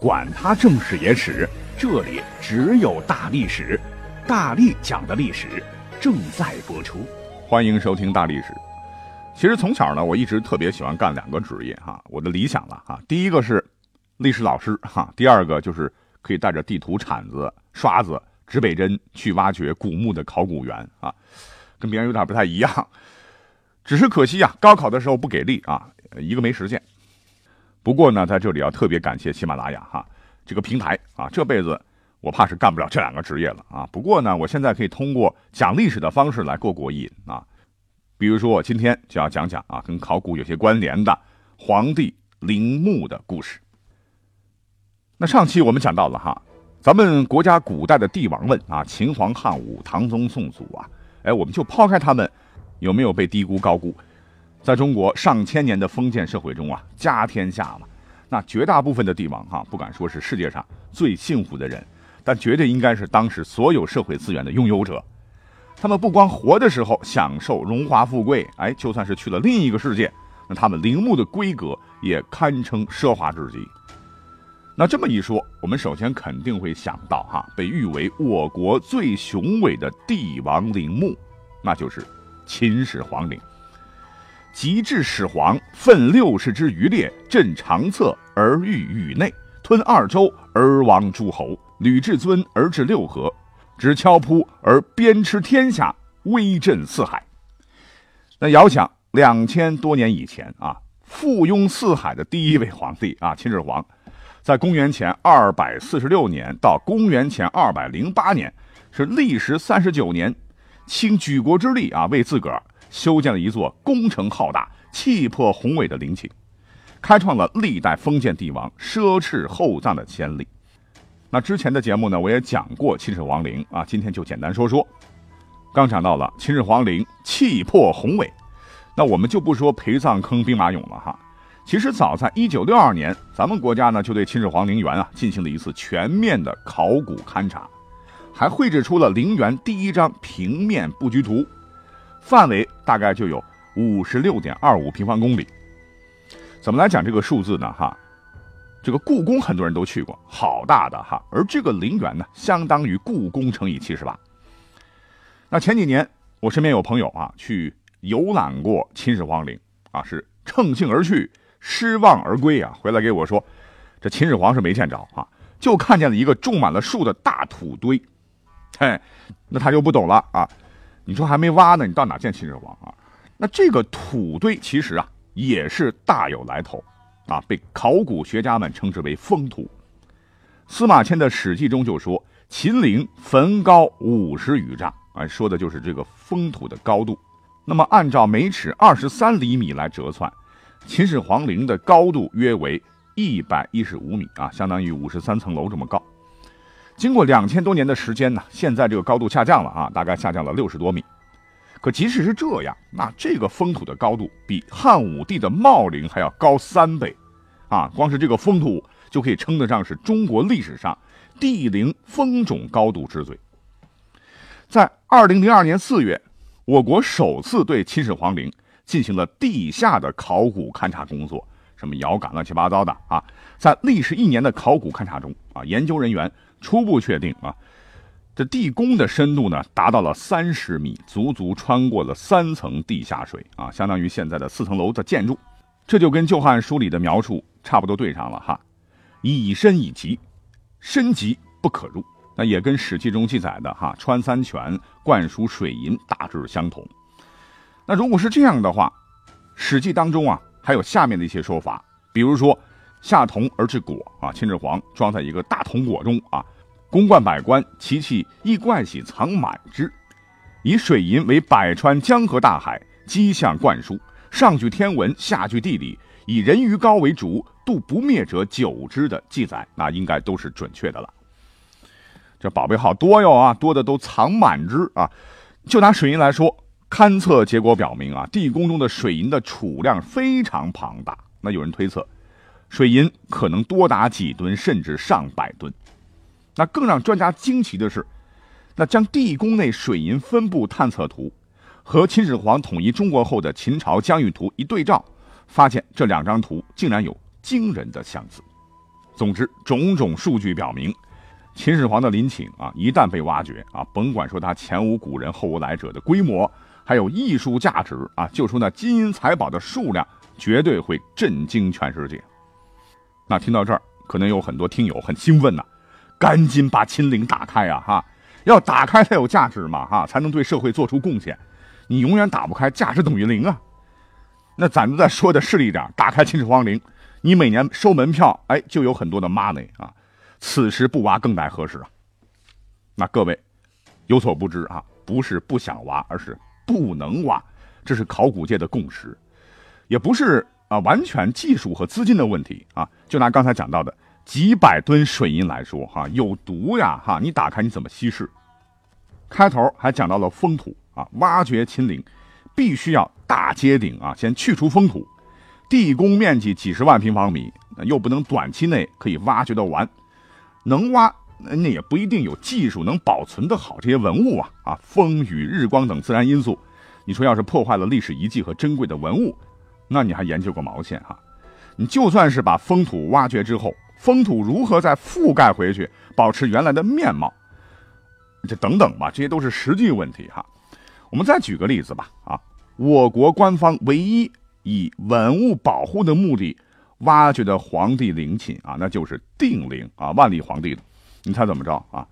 管他正史野史。这里只有大历史，大力讲的历史正在播出，欢迎收听大历史。其实从小呢，我一直特别喜欢干两个职业哈，我的理想了哈。第一个是历史老师哈，第二个就是可以带着地图、铲子、刷子、指北针去挖掘古墓的考古员啊，跟别人有点不太一样。只是可惜呀，高考的时候不给力啊，一个没实现。不过呢，在这里要特别感谢喜马拉雅哈。这个平台啊，这辈子我怕是干不了这两个职业了啊。不过呢，我现在可以通过讲历史的方式来过过瘾啊。比如说，我今天就要讲讲啊，跟考古有些关联的皇帝陵墓的故事。那上期我们讲到了哈，咱们国家古代的帝王们啊，秦皇汉武、唐宗宋祖啊，哎，我们就抛开他们有没有被低估高估，在中国上千年的封建社会中啊，家天下嘛。那绝大部分的帝王哈，不敢说是世界上最幸福的人，但绝对应该是当时所有社会资源的拥有者。他们不光活的时候享受荣华富贵，哎，就算是去了另一个世界，那他们陵墓的规格也堪称奢华至极。那这么一说，我们首先肯定会想到哈，被誉为我国最雄伟的帝王陵墓，那就是秦始皇陵。及至始皇，奋六世之余烈，镇长策而御宇内，吞二周而亡诸侯，履至尊而至六合，执敲扑而鞭笞天下，威震四海。那遥想两千多年以前啊，附庸四海的第一位皇帝啊，秦始皇，在公元前二百四十六年到公元前二百零八年，是历时三十九年，倾举国之力啊，为自个儿。修建了一座工程浩大、气魄宏伟的陵寝，开创了历代封建帝王奢侈厚葬的先例。那之前的节目呢，我也讲过秦始皇陵啊，今天就简单说说。刚讲到了秦始皇陵气魄宏伟，那我们就不说陪葬坑、兵马俑了哈。其实早在一九六二年，咱们国家呢就对秦始皇陵园啊进行了一次全面的考古勘察，还绘制出了陵园第一张平面布局图。范围大概就有五十六点二五平方公里。怎么来讲这个数字呢？哈，这个故宫很多人都去过，好大的哈。而这个陵园呢，相当于故宫乘以七十八。那前几年我身边有朋友啊，去游览过秦始皇陵啊，是乘兴而去，失望而归啊。回来给我说，这秦始皇是没见着啊，就看见了一个种满了树的大土堆。嘿，那他就不懂了啊。你说还没挖呢，你到哪见秦始皇啊？那这个土堆其实啊也是大有来头，啊，被考古学家们称之为封土。司马迁的《史记》中就说，秦陵坟高五十余丈，啊，说的就是这个封土的高度。那么按照每尺二十三厘米来折算，秦始皇陵的高度约为一百一十五米啊，相当于五十三层楼这么高。经过两千多年的时间呢，现在这个高度下降了啊，大概下降了六十多米。可即使是这样，那这个封土的高度比汉武帝的茂陵还要高三倍，啊，光是这个封土就可以称得上是中国历史上帝陵封冢高度之最。在二零零二年四月，我国首次对秦始皇陵进行了地下的考古勘察工作，什么遥感乱七八糟的啊，在历时一年的考古勘察中啊，研究人员。初步确定啊，这地宫的深度呢达到了三十米，足足穿过了三层地下水啊，相当于现在的四层楼的建筑。这就跟《旧汉书》里的描述差不多对上了哈，以深以极，深极不可入。那也跟《史记》中记载的哈穿三泉灌输水银大致相同。那如果是这样的话，《史记》当中啊还有下面的一些说法，比如说。下铜而制果啊，秦始皇装在一个大铜果中啊，宫冠百官其器亦冠喜藏满之，以水银为百川江河大海，积象灌输，上举天文，下举地理，以人鱼膏为主，度不灭者久之的记载，那应该都是准确的了。这宝贝好多哟啊，多的都藏满之啊。就拿水银来说，勘测结果表明啊，地宫中的水银的储量非常庞大。那有人推测，水银可能多达几吨，甚至上百吨。那更让专家惊奇的是，那将地宫内水银分布探测图和秦始皇统一中国后的秦朝疆域图一对照，发现这两张图竟然有惊人的相似。总之，种种数据表明。秦始皇的陵寝啊，一旦被挖掘啊，甭管说他前无古人后无来者的规模，还有艺术价值啊，就说那金银财宝的数量，绝对会震惊全世界。那听到这儿，可能有很多听友很兴奋呐，赶紧把秦陵打开啊哈！要打开才有价值嘛哈，才能对社会做出贡献。你永远打不开，价值等于零啊。那咱们再说的势利点，打开秦始皇陵，你每年收门票，哎，就有很多的 money 啊。此时不挖更待何时啊？那各位有所不知啊，不是不想挖，而是不能挖，这是考古界的共识，也不是啊完全技术和资金的问题啊。就拿刚才讲到的几百吨水银来说，哈，有毒呀，哈，你打开你怎么稀释？开头还讲到了封土啊，挖掘秦陵必须要大揭顶啊，先去除封土，地宫面积几十万平方米，又不能短期内可以挖掘的完。能挖，那也不一定有技术能保存的好这些文物啊啊！风雨、日光等自然因素，你说要是破坏了历史遗迹和珍贵的文物，那你还研究个毛线哈？你就算是把封土挖掘之后，封土如何再覆盖回去，保持原来的面貌，这等等吧，这些都是实际问题哈。我们再举个例子吧啊，我国官方唯一以文物保护的目的。挖掘的皇帝陵寝啊，那就是定陵啊，万历皇帝的。你猜怎么着啊？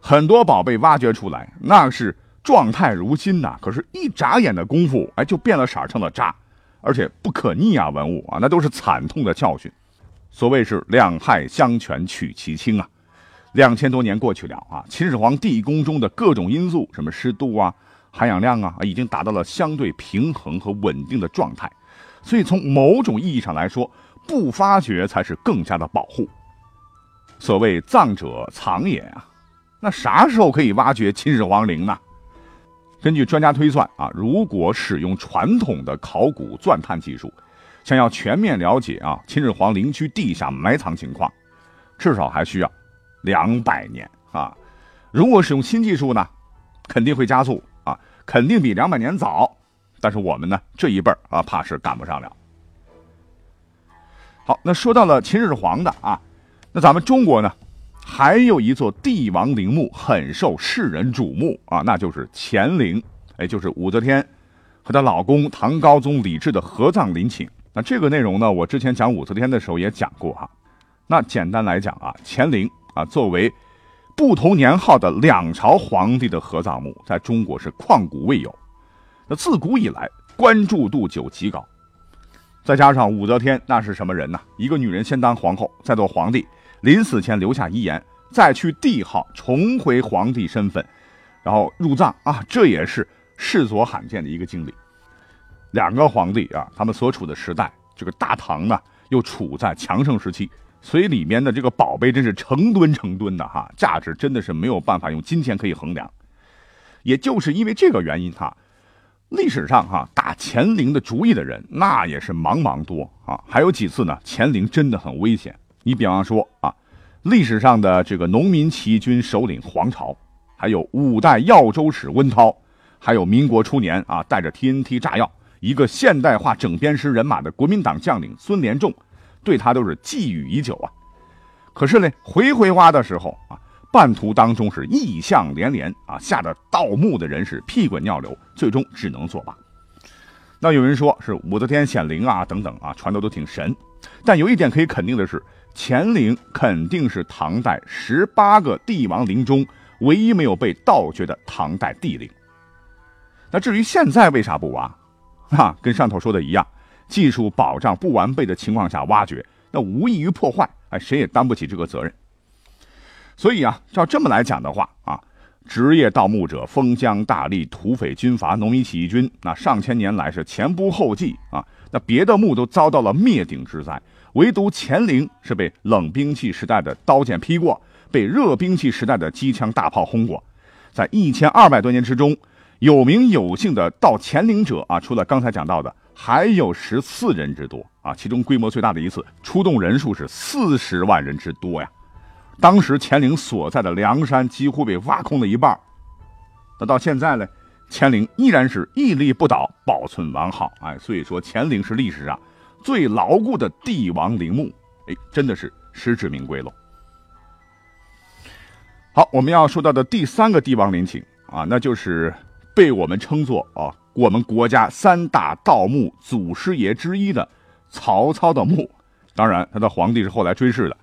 很多宝贝挖掘出来，那是状态如新呐，可是，一眨眼的功夫，哎，就变了色成了渣，而且不可逆啊，文物啊，那都是惨痛的教训。所谓是两害相权取其轻啊。两千多年过去了啊，秦始皇地宫中的各种因素，什么湿度啊、含氧量啊，已经达到了相对平衡和稳定的状态。所以，从某种意义上来说，不发掘才是更加的保护。所谓藏者藏也啊，那啥时候可以挖掘秦始皇陵呢？根据专家推算啊，如果使用传统的考古钻探技术，想要全面了解啊秦始皇陵区地下埋藏情况，至少还需要两百年啊。如果使用新技术呢，肯定会加速啊，肯定比两百年早。但是我们呢这一辈儿啊，怕是赶不上了。好，那说到了秦始皇的啊，那咱们中国呢，还有一座帝王陵墓很受世人瞩目啊，那就是乾陵，哎，就是武则天和她老公唐高宗李治的合葬陵寝。那这个内容呢，我之前讲武则天的时候也讲过哈。那简单来讲啊，乾陵啊，作为不同年号的两朝皇帝的合葬墓，在中国是旷古未有，那自古以来关注度就极高。再加上武则天那是什么人呢？一个女人先当皇后，再做皇帝，临死前留下遗言，再去帝号，重回皇帝身份，然后入葬啊，这也是世所罕见的一个经历。两个皇帝啊，他们所处的时代，这个大唐呢又处在强盛时期，所以里面的这个宝贝真是成吨成吨的哈，价值真的是没有办法用金钱可以衡量。也就是因为这个原因哈。历史上哈打乾陵的主意的人那也是茫茫多啊，还有几次呢？乾陵真的很危险。你比方说啊，历史上的这个农民起义军首领黄巢，还有五代耀州使温韬，还有民国初年啊带着 TNT 炸药一个现代化整编师人马的国民党将领孙连仲，对他都是觊觎已久啊。可是呢，回回挖的时候啊。半途当中是异象连连啊，吓得盗墓的人是屁滚尿流，最终只能作罢。那有人说是武则天显灵啊，等等啊，传的都挺神。但有一点可以肯定的是，乾陵肯定是唐代十八个帝王陵中唯一没有被盗掘的唐代帝陵。那至于现在为啥不挖？啊，跟上头说的一样，技术保障不完备的情况下挖掘，那无异于破坏，哎，谁也担不起这个责任。所以啊，照这么来讲的话啊，职业盗墓者封疆大吏、土匪军阀、农民起义军，那上千年来是前仆后继啊。那别的墓都遭到了灭顶之灾，唯独乾陵是被冷兵器时代的刀剑劈过，被热兵器时代的机枪大炮轰过。在一千二百多年之中，有名有姓的到乾陵者啊，除了刚才讲到的，还有十四人之多啊。其中规模最大的一次出动人数是四十万人之多呀。当时乾陵所在的梁山几乎被挖空了一半。那到现在呢，乾陵依然是屹立不倒，保存完好。哎，所以说乾陵是历史上最牢固的帝王陵墓。哎，真的是实至名归喽。好，我们要说到的第三个帝王陵寝啊，那就是被我们称作啊我们国家三大盗墓祖师爷之一的曹操的墓。当然，他的皇帝是后来追谥的。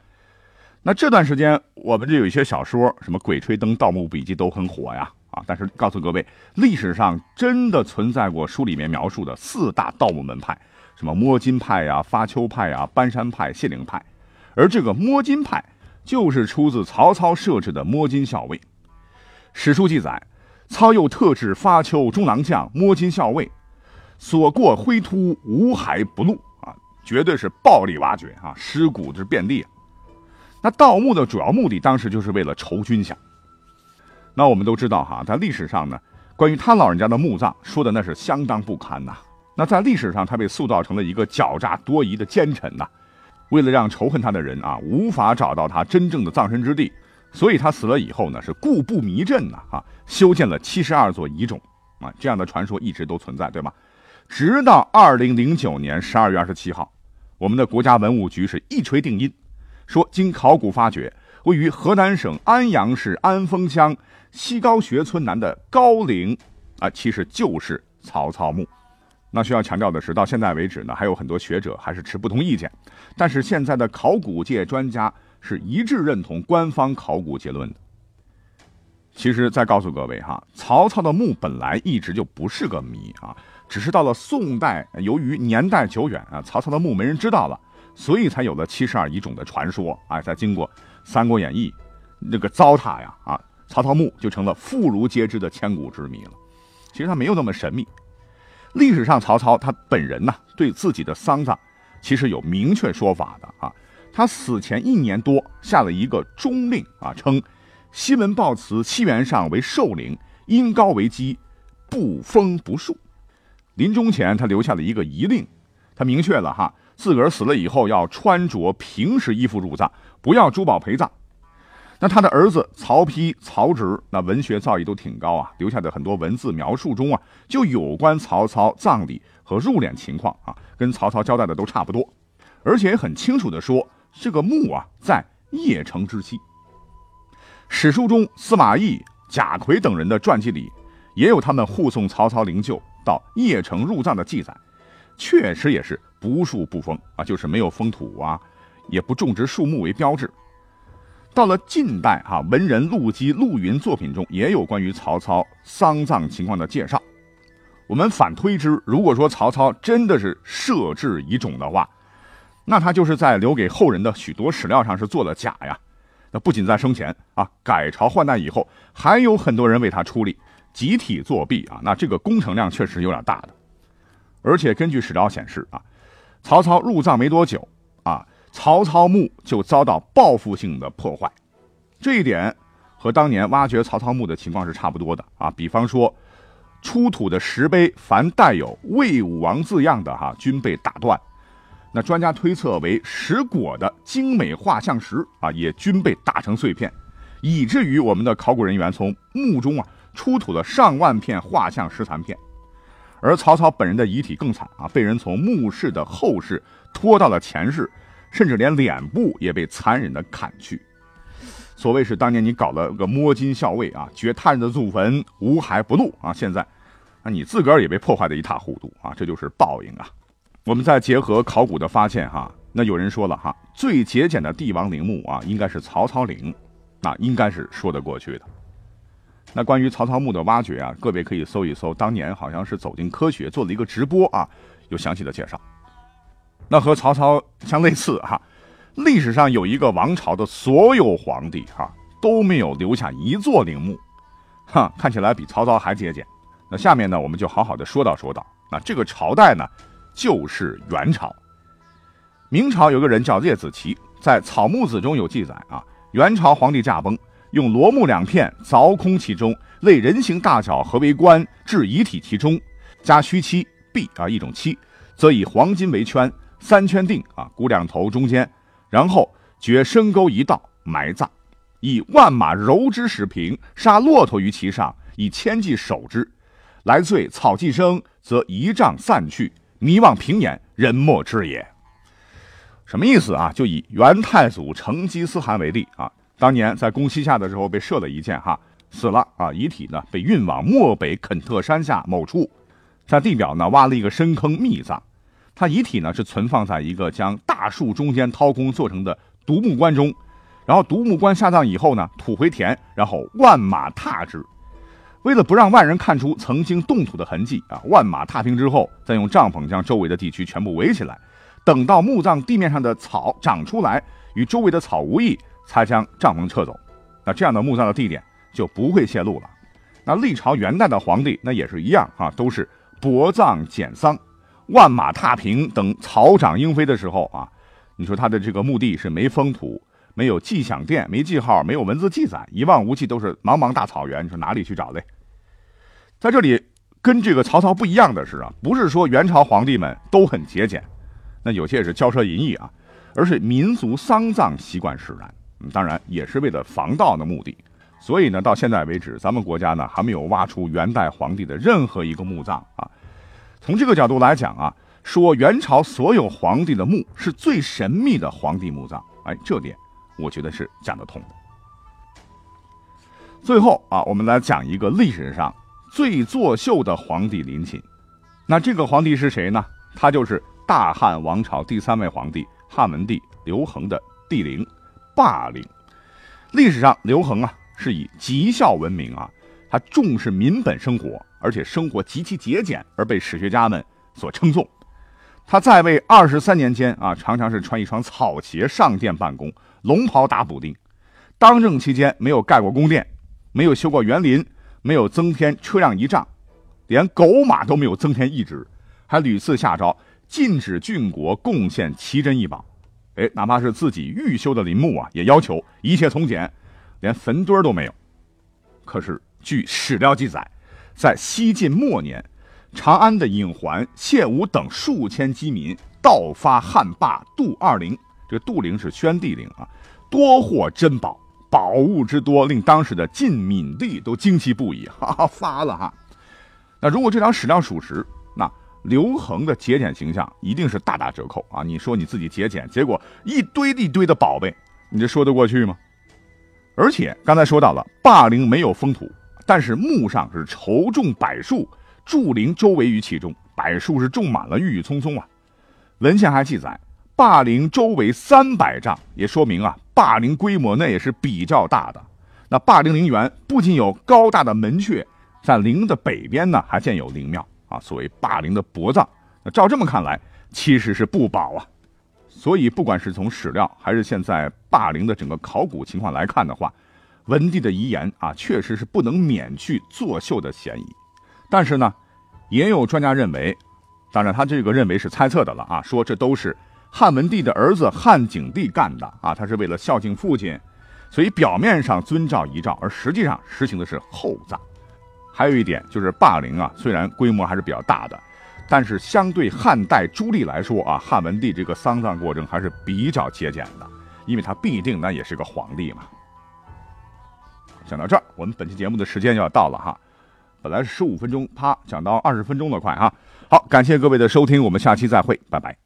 那这段时间，我们这有一些小说，什么《鬼吹灯》《盗墓笔记》都很火呀啊！但是告诉各位，历史上真的存在过书里面描述的四大盗墓门派。什么摸金派呀、发丘派呀、搬山派、谢灵派，而这个摸金派就是出自曹操设置的摸金校尉。史书记载，操又特制发丘中郎将、摸金校尉，所过灰突无骸不露啊，绝对是暴力挖掘啊，尸骨是遍地。那盗墓的主要目的，当时就是为了筹军饷。那我们都知道哈，在历史上呢，关于他老人家的墓葬说的那是相当不堪呐。那在历史上，他被塑造成了一个狡诈多疑的奸臣呐。为了让仇恨他的人啊无法找到他真正的葬身之地，所以他死了以后呢是故布迷阵呐啊，修建了七十二座遗冢啊。这样的传说一直都存在，对吗？直到二零零九年十二月二十七号，我们的国家文物局是一锤定音，说经考古发掘，位于河南省安阳市安丰乡西高穴村南的高陵啊，其实就是曹操墓。那需要强调的是，到现在为止呢，还有很多学者还是持不同意见。但是现在的考古界专家是一致认同官方考古结论的。其实再告诉各位哈，曹操的墓本来一直就不是个谜啊，只是到了宋代，由于年代久远啊，曹操的墓没人知道了，所以才有了七十二遗冢的传说啊。在经过《三国演义》那个糟蹋呀啊，曹操墓就成了妇孺皆知的千古之谜了。其实它没有那么神秘。历史上，曹操他本人呢，对自己的丧葬其实有明确说法的啊。他死前一年多下了一个中令啊，称西门豹祠西园上为寿陵，因高为基，不封不树。临终前，他留下了一个遗令，他明确了哈，自个儿死了以后要穿着平时衣服入葬，不要珠宝陪葬。那他的儿子曹丕、曹植，那文学造诣都挺高啊，留下的很多文字描述中啊，就有关曹操葬礼和入殓情况啊，跟曹操交代的都差不多，而且很清楚的说，这个墓啊在邺城之西。史书中司马懿、贾逵等人的传记里，也有他们护送曹操灵柩到邺城入葬的记载，确实也是不树不封啊，就是没有封土啊，也不种植树木为标志。到了近代，哈文人陆机、陆云作品中也有关于曹操丧葬情况的介绍。我们反推之，如果说曹操真的是设置遗冢的话，那他就是在留给后人的许多史料上是做了假呀。那不仅在生前啊，改朝换代以后，还有很多人为他出力，集体作弊啊。那这个工程量确实有点大的。而且根据史料显示啊，曹操入葬没多久。曹操墓就遭到报复性的破坏，这一点和当年挖掘曹操墓的情况是差不多的啊。比方说，出土的石碑凡带有魏武王字样的哈，均被打断。那专家推测为石果的精美画像石啊，也均被打成碎片，以至于我们的考古人员从墓中啊出土了上万片画像石残片。而曹操本人的遗体更惨啊，被人从墓室的后室拖到了前室。甚至连脸部也被残忍的砍去。所谓是当年你搞了个摸金校尉啊，掘他人的祖坟无骸不露啊，现在，那你自个儿也被破坏的一塌糊涂啊，这就是报应啊。我们再结合考古的发现哈，那有人说了哈，最节俭的帝王陵墓啊，应该是曹操陵，那应该是说得过去的。那关于曹操墓的挖掘啊，各位可以搜一搜，当年好像是走进科学做了一个直播啊，有详细的介绍。那和曹操相类似哈，历史上有一个王朝的所有皇帝哈都没有留下一座陵墓，哈，看起来比曹操还节俭。那下面呢，我们就好好的说道说道。那这个朝代呢，就是元朝。明朝有个人叫列子奇，在《草木子》中有记载啊，元朝皇帝驾崩，用罗木两片凿空其中，类人形大小合为棺，置遗体其中，加虚漆璧啊一种漆，则以黄金为圈，三圈定啊，骨两头中间，然后掘深沟一道埋葬，以万马柔之使平，杀骆驼于其上，以千骑守之。来岁草既生，则仪仗散去，迷望平掩，人莫知也。什么意思啊？就以元太祖成吉思汗为例啊，当年在攻西夏的时候被射了一箭，哈，死了啊，遗体呢被运往漠北肯特山下某处，在地表呢挖了一个深坑密葬，他遗体呢是存放在一个将大树中间掏空做成的独木棺中，然后独木棺下葬以后呢土回填，然后万马踏之。为了不让外人看出曾经动土的痕迹啊，万马踏平之后，再用帐篷将周围的地区全部围起来，等到墓葬地面上的草长出来，与周围的草无异，才将帐篷撤走。那这样的墓葬的地点就不会泄露了。那历朝元代的皇帝那也是一样啊，都是薄葬简丧，万马踏平等草长莺飞的时候啊，你说他的这个墓地是没封土。没有记响殿，没记号，没有文字记载，一望无际，都是茫茫大草原。你说哪里去找嘞？在这里，跟这个曹操不一样的是啊，不是说元朝皇帝们都很节俭，那有些也是骄奢淫逸啊，而是民族丧葬习惯使然。嗯当然，也是为了防盗的目的。所以呢，到现在为止，咱们国家呢还没有挖出元代皇帝的任何一个墓葬啊。从这个角度来讲啊，说元朝所有皇帝的墓是最神秘的皇帝墓葬，哎，这点。我觉得是讲得通的。最后啊，我们来讲一个历史上最作秀的皇帝陵寝。那这个皇帝是谁呢？他就是大汉王朝第三位皇帝汉文帝刘恒的帝陵霸陵。历史上，刘恒啊是以极孝闻名啊，他重视民本生活，而且生活极其节俭，而被史学家们所称颂。他在位二十三年间啊，常常是穿一双草鞋上殿办公。龙袍打补丁，当政期间没有盖过宫殿，没有修过园林，没有增添车辆仪仗，连狗马都没有增添一只，还屡次下诏禁止郡国贡献奇珍异宝。哎，哪怕是自己预修的陵墓啊，也要求一切从简，连坟堆都没有。可是据史料记载，在西晋末年，长安的尹桓、谢武等数千饥民盗发汉霸杜二陵。这个杜陵是宣帝陵啊，多获珍宝，宝物之多，令当时的晋闵帝都惊奇不已，哈哈发了哈。那如果这条史料属实，那刘恒的节俭形象一定是大打折扣啊！你说你自己节俭，结果一堆一堆的宝贝，你这说得过去吗？而且刚才说到了，霸陵没有封土，但是墓上是筹种柏树，筑陵周围于其中，柏树是种满了，郁郁葱葱啊。文献还记载。霸陵周围三百丈，也说明啊，霸陵规模那也是比较大的。那霸陵陵园不仅有高大的门阙，在陵的北边呢，还建有陵庙啊。所谓霸陵的薄葬，那照这么看来，其实是不保啊。所以，不管是从史料还是现在霸陵的整个考古情况来看的话，文帝的遗言啊，确实是不能免去作秀的嫌疑。但是呢，也有专家认为，当然他这个认为是猜测的了啊，说这都是。汉文帝的儿子汉景帝干的啊，他是为了孝敬父亲，所以表面上遵照遗诏，而实际上实行的是厚葬。还有一点就是霸陵啊，虽然规模还是比较大的，但是相对汉代朱棣来说啊，汉文帝这个丧葬过程还是比较节俭的，因为他必定那也是个皇帝嘛。讲到这儿，我们本期节目的时间就要到了哈，本来是十五分钟，啪讲到二十分钟了，快哈。好，感谢各位的收听，我们下期再会，拜拜。